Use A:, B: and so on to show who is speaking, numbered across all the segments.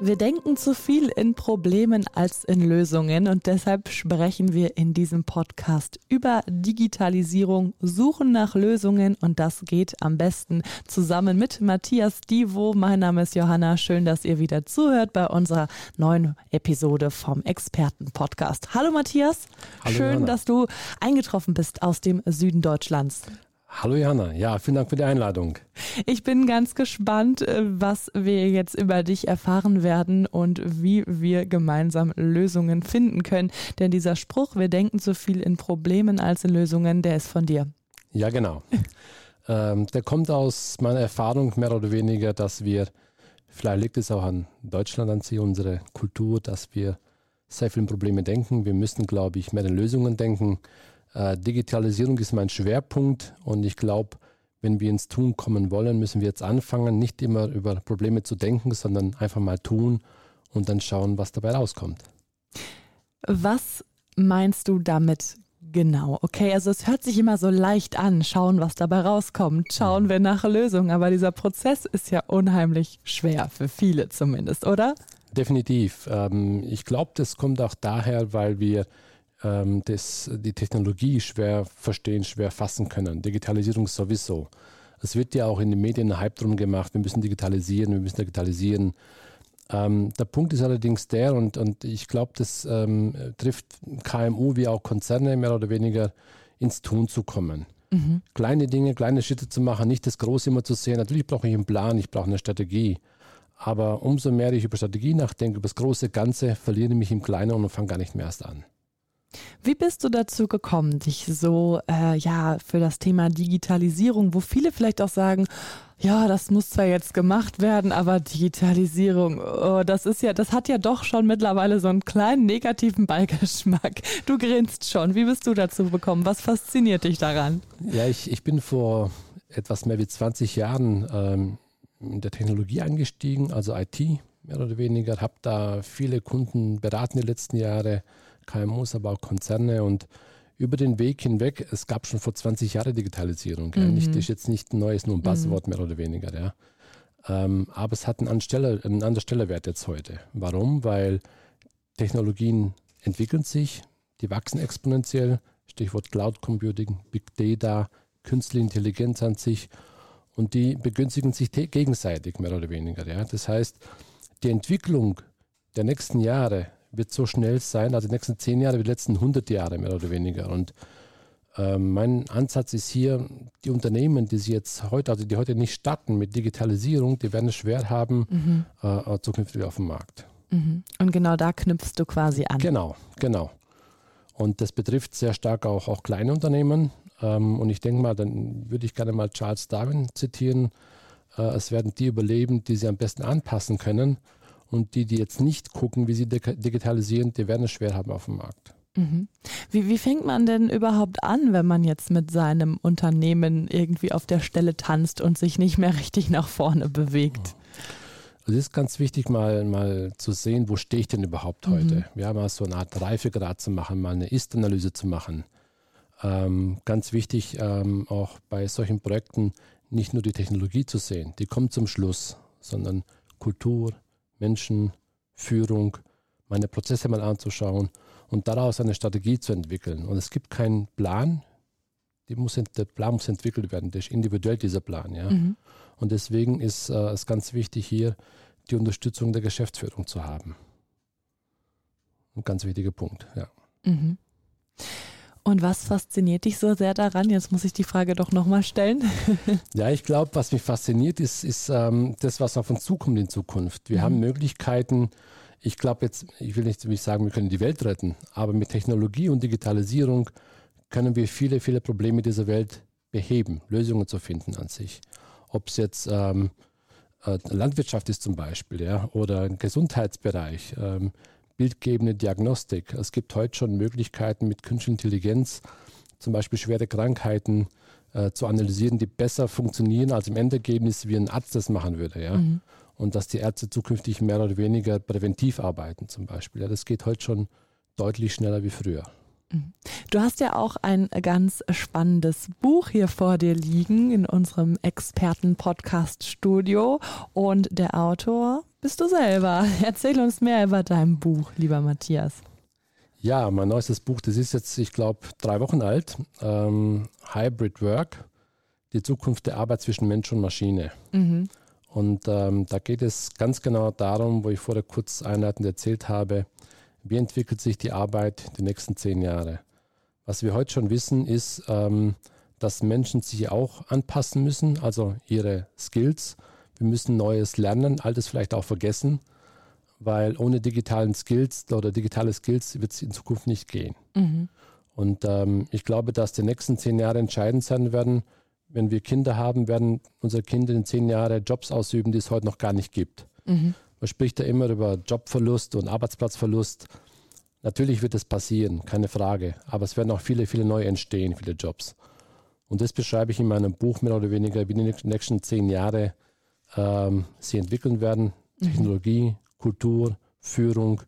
A: Wir denken zu viel in Problemen als in Lösungen und deshalb sprechen wir in diesem Podcast über Digitalisierung, suchen nach Lösungen und das geht am besten zusammen mit Matthias Divo. Mein Name ist Johanna. Schön, dass ihr wieder zuhört bei unserer neuen Episode vom Experten-Podcast. Hallo Matthias.
B: Hallo
A: Schön,
B: Johanna.
A: dass du eingetroffen bist aus dem Süden Deutschlands.
B: Hallo Johanna, ja, vielen Dank für die Einladung.
A: Ich bin ganz gespannt, äh, was wir jetzt über dich erfahren werden und wie wir gemeinsam Lösungen finden können. Denn dieser Spruch, wir denken so viel in Problemen als in Lösungen, der ist von dir.
B: Ja, genau. ähm, der kommt aus meiner Erfahrung mehr oder weniger, dass wir, vielleicht liegt es auch an Deutschland an sich, unsere Kultur, dass wir sehr viele Probleme denken. Wir müssen, glaube ich, mehr in Lösungen denken. Äh, Digitalisierung ist mein Schwerpunkt und ich glaube, wenn wir ins Tun kommen wollen, müssen wir jetzt anfangen, nicht immer über Probleme zu denken, sondern einfach mal tun und dann schauen, was dabei rauskommt.
A: Was meinst du damit genau? Okay, also es hört sich immer so leicht an, schauen, was dabei rauskommt, schauen wir nach Lösungen, aber dieser Prozess ist ja unheimlich schwer, für viele zumindest, oder?
B: Definitiv. Ähm, ich glaube, das kommt auch daher, weil wir ähm, das, die Technologie schwer verstehen, schwer fassen können. Digitalisierung sowieso. Es wird ja auch in den Medien ein Hype drum gemacht, wir müssen digitalisieren, wir müssen digitalisieren. Ähm, der Punkt ist allerdings der, und, und ich glaube, das ähm, trifft KMU wie auch Konzerne mehr oder weniger ins Tun zu kommen.
A: Mhm.
B: Kleine Dinge, kleine Schritte zu machen, nicht das Große immer zu sehen. Natürlich brauche ich einen Plan, ich brauche eine Strategie. Aber umso mehr ich über Strategie nachdenke, über das große Ganze, verliere ich mich im Kleinen und fange gar nicht mehr erst an.
A: Wie bist du dazu gekommen, dich so äh, ja für das Thema Digitalisierung, wo viele vielleicht auch sagen, ja, das muss zwar jetzt gemacht werden, aber Digitalisierung, oh, das ist ja, das hat ja doch schon mittlerweile so einen kleinen negativen Beigeschmack. Du grinst schon. Wie bist du dazu gekommen? Was fasziniert dich daran?
B: Ja, ich, ich bin vor etwas mehr wie 20 Jahren ähm, in der Technologie eingestiegen, also IT mehr oder weniger, habe da viele Kunden beraten die letzten Jahre, KMUs, aber auch Konzerne und über den Weg hinweg, es gab schon vor 20 Jahren Digitalisierung.
A: Mhm.
B: Nicht, ist jetzt nicht ein neues, nur ein Buzzword mehr oder weniger. Ja. Ähm, aber es hat einen, Anstelle, einen anderen Stellenwert jetzt heute. Warum? Weil Technologien entwickeln sich, die wachsen exponentiell. Stichwort Cloud Computing, Big Data, künstliche Intelligenz an sich. Und die begünstigen sich gegenseitig mehr oder weniger. Ja. Das heißt, die Entwicklung der nächsten Jahre wird so schnell sein, also die nächsten zehn Jahre wie die letzten 100 Jahre mehr oder weniger. Und ähm, mein Ansatz ist hier, die Unternehmen, die sie jetzt heute, also die heute nicht starten mit Digitalisierung, die werden es schwer haben, äh, zukünftig auf dem Markt.
A: Mhm. Und genau da knüpfst du quasi an.
B: Genau, genau. Und das betrifft sehr stark auch, auch kleine Unternehmen. Ähm, und ich denke mal, dann würde ich gerne mal Charles Darwin zitieren. Äh, es werden die überleben, die sie am besten anpassen können. Und die, die jetzt nicht gucken, wie sie dig- digitalisieren, die werden es schwer haben auf dem Markt.
A: Mhm. Wie, wie fängt man denn überhaupt an, wenn man jetzt mit seinem Unternehmen irgendwie auf der Stelle tanzt und sich nicht mehr richtig nach vorne bewegt?
B: Also es ist ganz wichtig, mal, mal zu sehen, wo stehe ich denn überhaupt heute. Ja, mal so eine Art Reifegrad zu machen, mal eine Ist-Analyse zu machen. Ähm, ganz wichtig, ähm, auch bei solchen Projekten nicht nur die Technologie zu sehen, die kommt zum Schluss, sondern Kultur, Menschen, Führung, meine Prozesse mal anzuschauen und daraus eine Strategie zu entwickeln. Und es gibt keinen Plan, muss, der Plan muss entwickelt werden, der ist individuell dieser Plan. Ja? Und deswegen ist äh, es ganz wichtig, hier die Unterstützung der Geschäftsführung zu haben. Ein ganz wichtiger Punkt, ja.
A: Mhm. Und was fasziniert dich so sehr daran? Jetzt muss ich die Frage doch nochmal stellen.
B: Ja, ich glaube, was mich fasziniert, ist, ist ähm, das, was auf uns zukommt in Zukunft. Wir haben Möglichkeiten, ich glaube jetzt, ich will nicht sagen, wir können die Welt retten, aber mit Technologie und Digitalisierung können wir viele, viele Probleme dieser Welt beheben, Lösungen zu finden an sich. Ob es jetzt ähm, äh, Landwirtschaft ist zum Beispiel, ja, oder ein Gesundheitsbereich, ähm, bildgebende Diagnostik. Es gibt heute schon Möglichkeiten mit künstlicher Intelligenz, zum Beispiel schwere Krankheiten äh, zu analysieren, die besser funktionieren, als im Endergebnis wie ein Arzt das machen würde. Ja? Mhm. Und dass die Ärzte zukünftig mehr oder weniger präventiv arbeiten zum Beispiel. Ja, das geht heute schon deutlich schneller wie früher.
A: Du hast ja auch ein ganz spannendes Buch hier vor dir liegen in unserem Experten-Podcast-Studio und der Autor bist du selber. Erzähl uns mehr über dein Buch, lieber Matthias.
B: Ja, mein neuestes Buch, das ist jetzt, ich glaube, drei Wochen alt. Ähm, Hybrid Work, die Zukunft der Arbeit zwischen Mensch und Maschine. Mhm. Und ähm, da geht es ganz genau darum, wo ich vorher kurz einleitend erzählt habe, wie entwickelt sich die Arbeit die nächsten zehn Jahre. Was wir heute schon wissen, ist, ähm, dass Menschen sich auch anpassen müssen, also ihre Skills. Wir müssen Neues lernen, Altes vielleicht auch vergessen weil ohne digitalen Skills oder digitale Skills wird es in Zukunft nicht gehen. Mhm. Und ähm, ich glaube, dass die nächsten zehn Jahre entscheidend sein werden. Wenn wir Kinder haben, werden unsere Kinder in zehn Jahren Jobs ausüben, die es heute noch gar nicht gibt. Mhm. Man spricht ja immer über Jobverlust und Arbeitsplatzverlust. Natürlich wird es passieren, keine Frage. Aber es werden auch viele, viele neue entstehen, viele Jobs. Und das beschreibe ich in meinem Buch mehr oder weniger, wie die nächsten zehn Jahre ähm, sie entwickeln werden. Mhm. Technologie, Kultur, Führung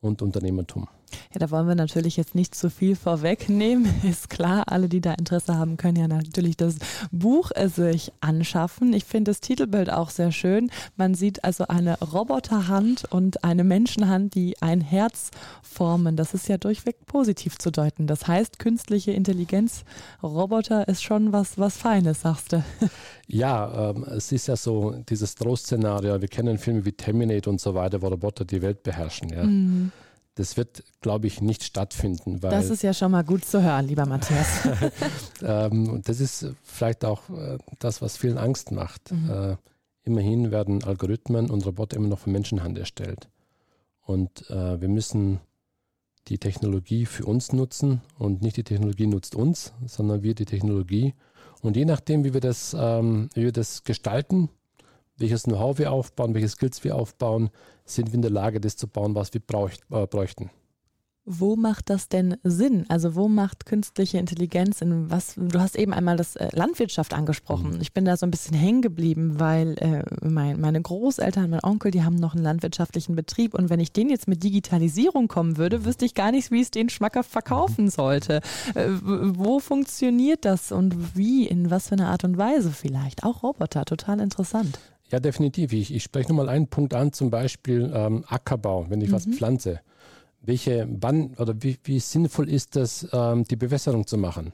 B: und Unternehmertum.
A: Ja, da wollen wir natürlich jetzt nicht zu viel vorwegnehmen. Ist klar, alle, die da Interesse haben, können ja natürlich das Buch sich anschaffen. Ich finde das Titelbild auch sehr schön. Man sieht also eine Roboterhand und eine Menschenhand, die ein Herz formen. Das ist ja durchweg positiv zu deuten. Das heißt, künstliche Intelligenz, Roboter ist schon was, was Feines, sagst du.
B: Ja, ähm, es ist ja so dieses Drohszenario. Wir kennen Filme wie Terminator und so weiter, wo Roboter die Welt beherrschen. Ja. Mhm. Das wird, glaube ich, nicht stattfinden. Weil,
A: das ist ja schon mal gut zu hören, lieber Matthias.
B: ähm, das ist vielleicht auch äh, das, was vielen Angst macht. Mhm. Äh, immerhin werden Algorithmen und Roboter immer noch von Menschenhand erstellt. Und äh, wir müssen die Technologie für uns nutzen und nicht die Technologie nutzt uns, sondern wir die Technologie. Und je nachdem, wie wir das, ähm, wie wir das gestalten, welches Know-how wir aufbauen, welche Skills wir aufbauen, sind wir in der Lage, das zu bauen, was wir braucht, äh, bräuchten.
A: Wo macht das denn Sinn? Also wo macht künstliche Intelligenz in was? Du hast eben einmal das äh, Landwirtschaft angesprochen. Mhm. Ich bin da so ein bisschen hängen geblieben, weil äh, mein, meine Großeltern, mein Onkel, die haben noch einen landwirtschaftlichen Betrieb und wenn ich den jetzt mit Digitalisierung kommen würde, wüsste ich gar nicht, wie ich den schmackhaft verkaufen sollte. Äh, wo funktioniert das und wie? In was für einer Art und Weise vielleicht? Auch Roboter, total interessant.
B: Ja, definitiv. Ich, ich spreche nur mal einen Punkt an, zum Beispiel ähm, Ackerbau, wenn ich mhm. was pflanze. Welche, wann oder wie, wie sinnvoll ist es, ähm, die Bewässerung zu machen?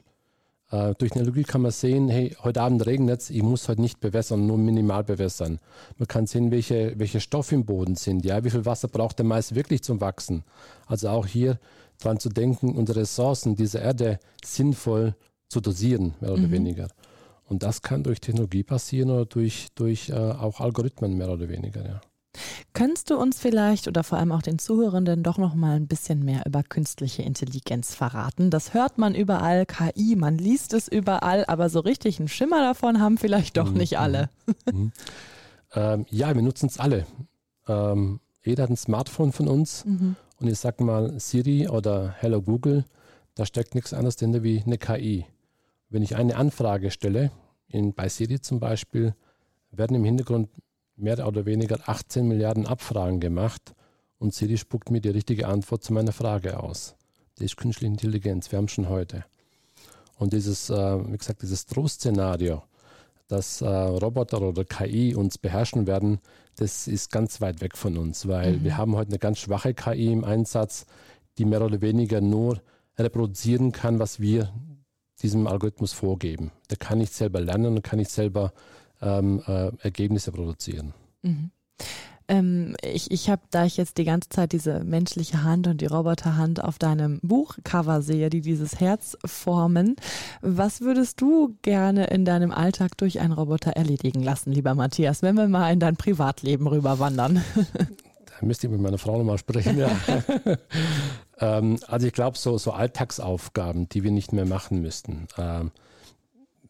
B: Äh, durch Technologie kann man sehen, hey, heute Abend regnet es, ich muss heute nicht bewässern, nur minimal bewässern. Man kann sehen, welche, welche Stoffe im Boden sind, ja, wie viel Wasser braucht der Mais wirklich zum Wachsen. Also auch hier dran zu denken, unsere Ressourcen dieser Erde sinnvoll zu dosieren, mehr oder mhm. weniger. Und das kann durch Technologie passieren oder durch, durch äh, auch Algorithmen mehr oder weniger. Ja.
A: Könntest du uns vielleicht oder vor allem auch den Zuhörenden doch noch mal ein bisschen mehr über künstliche Intelligenz verraten? Das hört man überall, KI, man liest es überall, aber so richtig einen Schimmer davon haben vielleicht doch mhm. nicht alle.
B: Mhm. mhm. ähm, ja, wir nutzen es alle. Ähm, jeder hat ein Smartphone von uns mhm. und ich sage mal Siri oder Hello Google, da steckt nichts anderes dahinter wie eine KI. Wenn ich eine Anfrage stelle, in, bei Siri zum Beispiel werden im Hintergrund mehr oder weniger 18 Milliarden Abfragen gemacht und Siri spuckt mir die richtige Antwort zu meiner Frage aus. Das ist künstliche Intelligenz, wir haben schon heute. Und dieses, äh, wie gesagt, dieses Trostszenario, dass äh, Roboter oder KI uns beherrschen werden, das ist ganz weit weg von uns, weil mhm. wir haben heute eine ganz schwache KI im Einsatz, die mehr oder weniger nur reproduzieren kann, was wir diesem Algorithmus vorgeben. Der kann nicht selber lernen und kann nicht selber ähm, äh, Ergebnisse produzieren.
A: Mhm. Ähm, ich ich habe, da ich jetzt die ganze Zeit diese menschliche Hand und die Roboterhand auf deinem Buchcover sehe, die dieses Herz formen, was würdest du gerne in deinem Alltag durch einen Roboter erledigen lassen, lieber Matthias, wenn wir mal in dein Privatleben rüberwandern?
B: Müsste ich mit meiner Frau nochmal sprechen, ja. ähm, also ich glaube, so, so Alltagsaufgaben, die wir nicht mehr machen müssten. Ähm,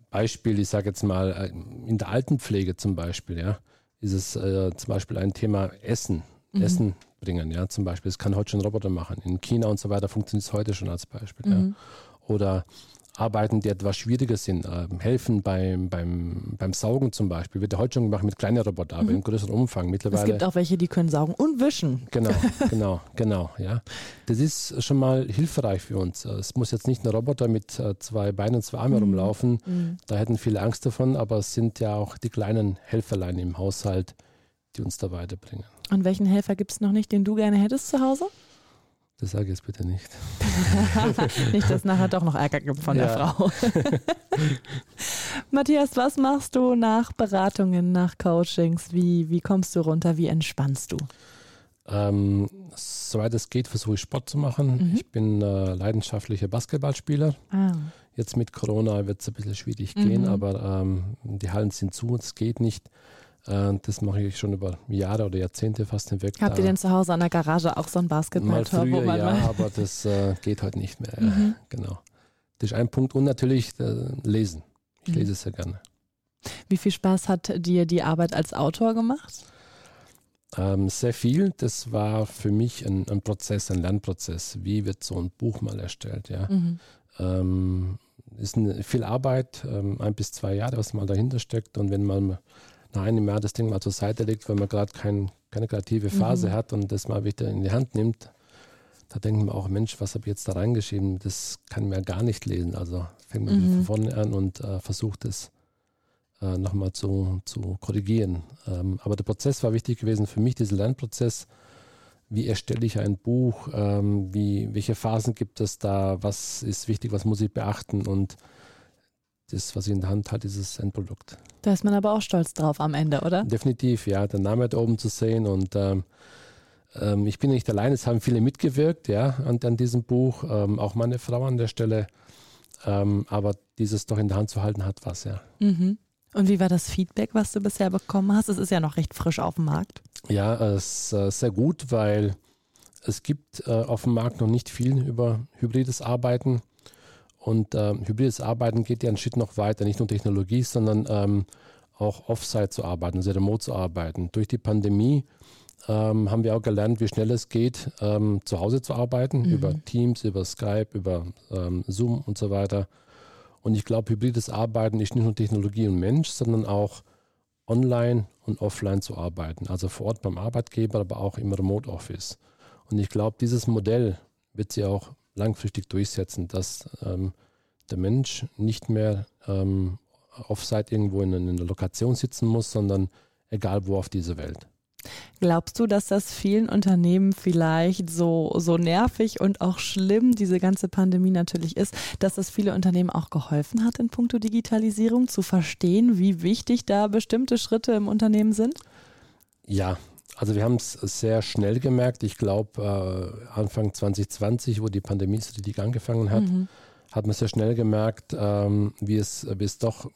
B: Beispiel, ich sage jetzt mal, äh, in der Altenpflege zum Beispiel, ja, ist es äh, zum Beispiel ein Thema Essen. Mhm. Essen bringen, ja, zum Beispiel. Das kann heute schon Roboter machen. In China und so weiter funktioniert es heute schon als Beispiel. Mhm. Ja. Oder Arbeiten, die etwas schwieriger sind, äh, helfen beim, beim, beim Saugen zum Beispiel, wird ja heute schon gemacht mit kleinen Robotern, aber mhm. im größeren Umfang mittlerweile.
A: Es gibt auch welche, die können saugen und wischen.
B: Genau, genau, genau, ja. Das ist schon mal hilfreich für uns. Es muss jetzt nicht ein Roboter mit äh, zwei Beinen und zwei Armen mhm. rumlaufen, mhm. da hätten viele Angst davon, aber es sind ja auch die kleinen Helferlein im Haushalt, die uns da weiterbringen.
A: Und welchen Helfer gibt es noch nicht, den du gerne hättest zu Hause?
B: Das sage ich jetzt bitte nicht.
A: nicht, dass nachher doch noch Ärger gibt von ja. der Frau. Matthias, was machst du nach Beratungen, nach Coachings? Wie, wie kommst du runter? Wie entspannst du?
B: Ähm, soweit es geht, versuche ich Sport zu machen. Mhm. Ich bin äh, leidenschaftlicher Basketballspieler. Ah. Jetzt mit Corona wird es ein bisschen schwierig mhm. gehen, aber ähm, die Hallen sind zu, es geht nicht. Das mache ich schon über Jahre oder Jahrzehnte fast hinweg.
A: Habt ihr denn zu Hause an der Garage auch so ein Basketballtor?
B: Mal früher, ja, aber das äh, geht heute nicht mehr. Mhm. Genau. Das ist ein Punkt. Und natürlich äh, lesen. Ich mhm. lese sehr gerne.
A: Wie viel Spaß hat dir die Arbeit als Autor gemacht?
B: Ähm, sehr viel. Das war für mich ein, ein, Prozess, ein Lernprozess. Wie wird so ein Buch mal erstellt? Ja. Mhm. Ähm, ist eine, viel Arbeit, ähm, ein bis zwei Jahre, was mal dahinter steckt. Und wenn man nach einem Jahr das Ding mal zur Seite legt, weil man gerade kein, keine kreative Phase mhm. hat und das mal wieder in die Hand nimmt, da denkt man auch, Mensch, was habe ich jetzt da reingeschrieben? Das kann man ja gar nicht lesen. Also fängt man mhm. von vorne an und äh, versucht es äh, nochmal zu, zu korrigieren. Ähm, aber der Prozess war wichtig gewesen für mich, dieser Lernprozess. Wie erstelle ich ein Buch? Ähm, wie, welche Phasen gibt es da? Was ist wichtig? Was muss ich beachten? Und das, was ich in der Hand halte, ist das Endprodukt.
A: Da ist man aber auch stolz drauf am Ende, oder?
B: Definitiv, ja, der Name da oben zu sehen und ähm, ähm, ich bin nicht allein, es haben viele mitgewirkt, ja, an, an diesem Buch, ähm, auch meine Frau an der Stelle, ähm, aber dieses doch in der Hand zu halten hat was, ja.
A: Mhm. Und wie war das Feedback, was du bisher bekommen hast? Es ist ja noch recht frisch auf dem Markt.
B: Ja, es ist äh, sehr gut, weil es gibt äh, auf dem Markt noch nicht viel über hybrides Arbeiten. Und äh, hybrides Arbeiten geht ja einen Schritt noch weiter, nicht nur Technologie, sondern ähm, auch Offsite zu arbeiten, also remote zu arbeiten. Durch die Pandemie ähm, haben wir auch gelernt, wie schnell es geht, ähm, zu Hause zu arbeiten, mhm. über Teams, über Skype, über ähm, Zoom und so weiter. Und ich glaube, hybrides Arbeiten ist nicht nur Technologie und Mensch, sondern auch online und offline zu arbeiten. Also vor Ort beim Arbeitgeber, aber auch im Remote Office. Und ich glaube, dieses Modell wird sich auch langfristig durchsetzen, dass ähm, der Mensch nicht mehr ähm, offsite irgendwo in, in einer Lokation sitzen muss, sondern egal wo auf dieser Welt.
A: Glaubst du, dass das vielen Unternehmen vielleicht so, so nervig und auch schlimm, diese ganze Pandemie natürlich ist, dass das viele Unternehmen auch geholfen hat in puncto Digitalisierung, zu verstehen, wie wichtig da bestimmte Schritte im Unternehmen sind?
B: Ja, also wir haben es sehr schnell gemerkt. Ich glaube, äh, Anfang 2020, wo die Pandemie so richtig angefangen hat, mhm. hat man sehr schnell gemerkt, ähm, wie, es, wie es doch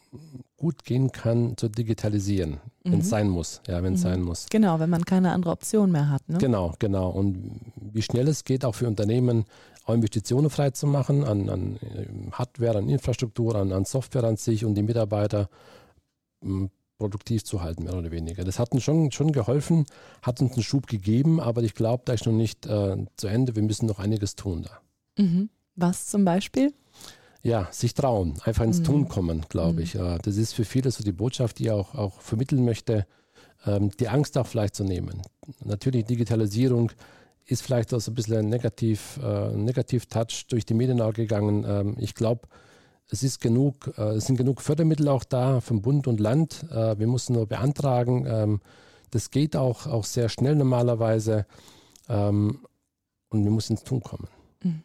B: gut gehen kann, zu digitalisieren, mhm. wenn es sein muss. Ja, wenn es mhm. sein muss.
A: Genau, wenn man keine andere Option mehr hat. Ne?
B: Genau, genau. Und wie schnell es geht, auch für Unternehmen, auch Investitionen frei zu machen an, an äh, Hardware, an Infrastruktur, an, an Software an sich und die Mitarbeiter produktiv zu halten, mehr oder weniger. Das hat uns schon, schon geholfen, hat uns einen Schub gegeben, aber ich glaube, da ist noch nicht äh, zu Ende. Wir müssen noch einiges tun da.
A: Mhm. Was zum Beispiel?
B: Ja, sich trauen, einfach ins mhm. Tun kommen, glaube mhm. ich. Das ist für viele so die Botschaft, die ich auch, auch vermitteln möchte, ähm, die Angst auch vielleicht zu nehmen. Natürlich, Digitalisierung ist vielleicht auch so ein bisschen ein Negativ, äh, Negativ-Touch durch die Medien auch gegangen. Ähm, ich glaube, es ist genug, äh, es sind genug Fördermittel auch da vom Bund und Land. Äh, wir müssen nur beantragen. Ähm, das geht auch, auch sehr schnell normalerweise. Ähm, und wir müssen ins Tun kommen. Mhm.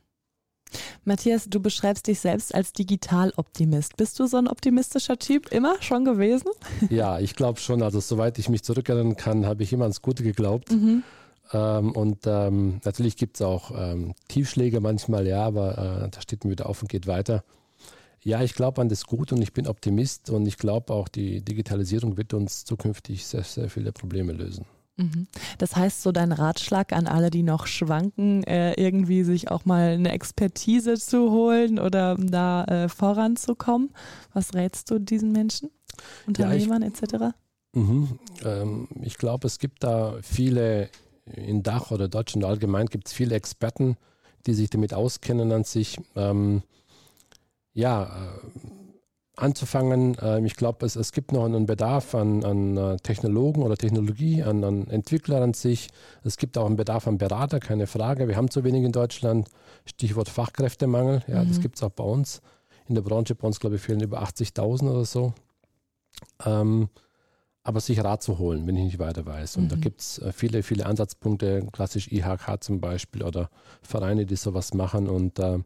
A: Matthias, du beschreibst dich selbst als Digitaloptimist. Bist du so ein optimistischer Typ immer schon gewesen?
B: Ja, ich glaube schon. Also soweit ich mich zurückerinnern kann, habe ich immer ans Gute geglaubt. Mhm. Ähm, und ähm, natürlich gibt es auch ähm, Tiefschläge manchmal, ja, aber äh, da steht man wieder auf und geht weiter. Ja, ich glaube an das Gut und ich bin Optimist und ich glaube auch, die Digitalisierung wird uns zukünftig sehr, sehr viele Probleme lösen.
A: Mhm. Das heißt, so dein Ratschlag an alle, die noch schwanken, äh, irgendwie sich auch mal eine Expertise zu holen oder da äh, voranzukommen. Was rätst du diesen Menschen, Unternehmern ja, ich, etc.?
B: Mhm, ähm, ich glaube, es gibt da viele in Dach oder Deutschland allgemein gibt es viele Experten, die sich damit auskennen an sich. Ähm, ja, äh, anzufangen. Ähm, ich glaube, es, es gibt noch einen Bedarf an, an äh, Technologen oder Technologie, an, an Entwicklern an sich. Es gibt auch einen Bedarf an Berater, keine Frage. Wir haben zu wenig in Deutschland. Stichwort Fachkräftemangel, ja, mhm. das gibt es auch bei uns. In der Branche bei uns, glaube ich, fehlen über 80.000 oder so. Ähm, aber sich Rat zu holen, wenn ich nicht weiter weiß. Und mhm. da gibt es äh, viele, viele Ansatzpunkte, klassisch IHK zum Beispiel oder Vereine, die sowas machen. Und äh,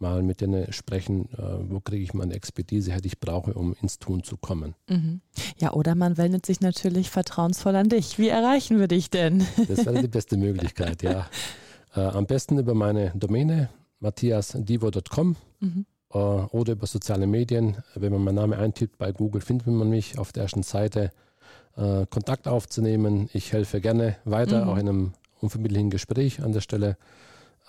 B: mal mit denen sprechen, äh, wo kriege ich meine Expertise, die ich brauche, um ins Tun zu kommen.
A: Mhm. Ja, oder man wendet sich natürlich vertrauensvoll an dich. Wie erreichen wir dich denn?
B: Das wäre die beste Möglichkeit, ja. Äh, am besten über meine Domäne matthiasdivo.com mhm. äh, oder über soziale Medien. Wenn man meinen Namen eintippt bei Google, findet man mich auf der ersten Seite. Äh, Kontakt aufzunehmen. Ich helfe gerne weiter, mhm. auch in einem unverbindlichen Gespräch an der Stelle.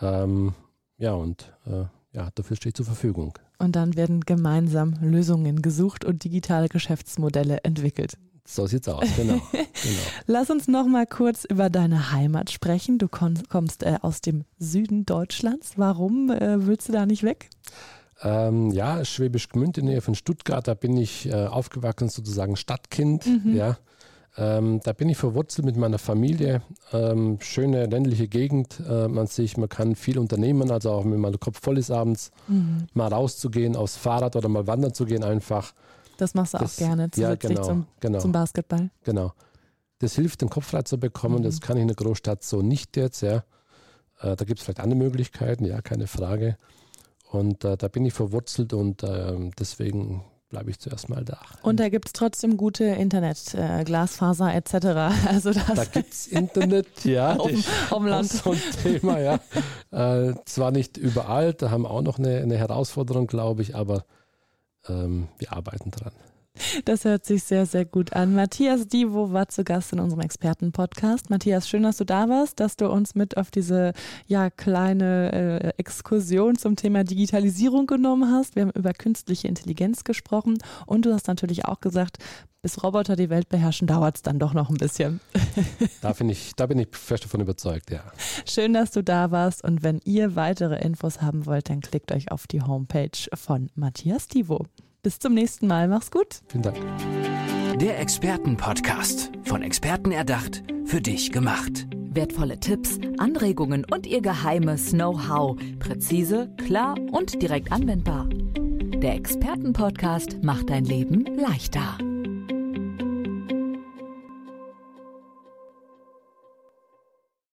B: Ähm, ja, und äh, ja, dafür stehe ich zur Verfügung.
A: Und dann werden gemeinsam Lösungen gesucht und digitale Geschäftsmodelle entwickelt.
B: So sieht's aus, genau. genau.
A: Lass uns noch mal kurz über deine Heimat sprechen. Du kommst äh, aus dem Süden Deutschlands. Warum äh, willst du da nicht weg?
B: Ähm, ja, Schwäbisch Gmünd in der Nähe von Stuttgart, da bin ich äh, aufgewachsen, sozusagen Stadtkind. Mhm. Ja. Ähm, da bin ich verwurzelt mit meiner Familie. Ähm, schöne ländliche Gegend äh, man sich. Man kann viel unternehmen, also auch wenn man der Kopf voll ist abends, mhm. mal rauszugehen, aufs Fahrrad oder mal wandern zu gehen einfach.
A: Das machst du das, auch gerne zusätzlich ja, genau, zum, genau. zum Basketball.
B: Genau. Das hilft, den Kopf frei zu bekommen. Mhm. Das kann ich in der Großstadt so nicht jetzt. Ja. Äh, da gibt es vielleicht andere Möglichkeiten, ja, keine Frage. Und äh, da bin ich verwurzelt und äh, deswegen bleibe ich zuerst mal da.
A: Und da gibt es trotzdem gute Internet, äh, Glasfaser etc.
B: Also das da gibt es Internet, ja.
A: auf, auf dem Land.
B: So ein Thema, ja. Äh, zwar nicht überall, da haben wir auch noch eine, eine Herausforderung, glaube ich, aber ähm, wir arbeiten dran.
A: Das hört sich sehr, sehr gut an. Matthias Divo war zu Gast in unserem Experten-Podcast. Matthias, schön, dass du da warst, dass du uns mit auf diese ja, kleine äh, Exkursion zum Thema Digitalisierung genommen hast. Wir haben über künstliche Intelligenz gesprochen und du hast natürlich auch gesagt, bis Roboter die Welt beherrschen, dauert es dann doch noch ein bisschen.
B: Da bin, ich, da bin ich fest davon überzeugt, ja.
A: Schön, dass du da warst und wenn ihr weitere Infos haben wollt, dann klickt euch auf die Homepage von Matthias Divo. Bis zum nächsten Mal. Mach's gut.
B: Vielen Dank.
C: Der Expertenpodcast. Von Experten erdacht, für dich gemacht.
D: Wertvolle Tipps, Anregungen und ihr geheimes Know-how. Präzise, klar und direkt anwendbar. Der Expertenpodcast macht dein Leben leichter.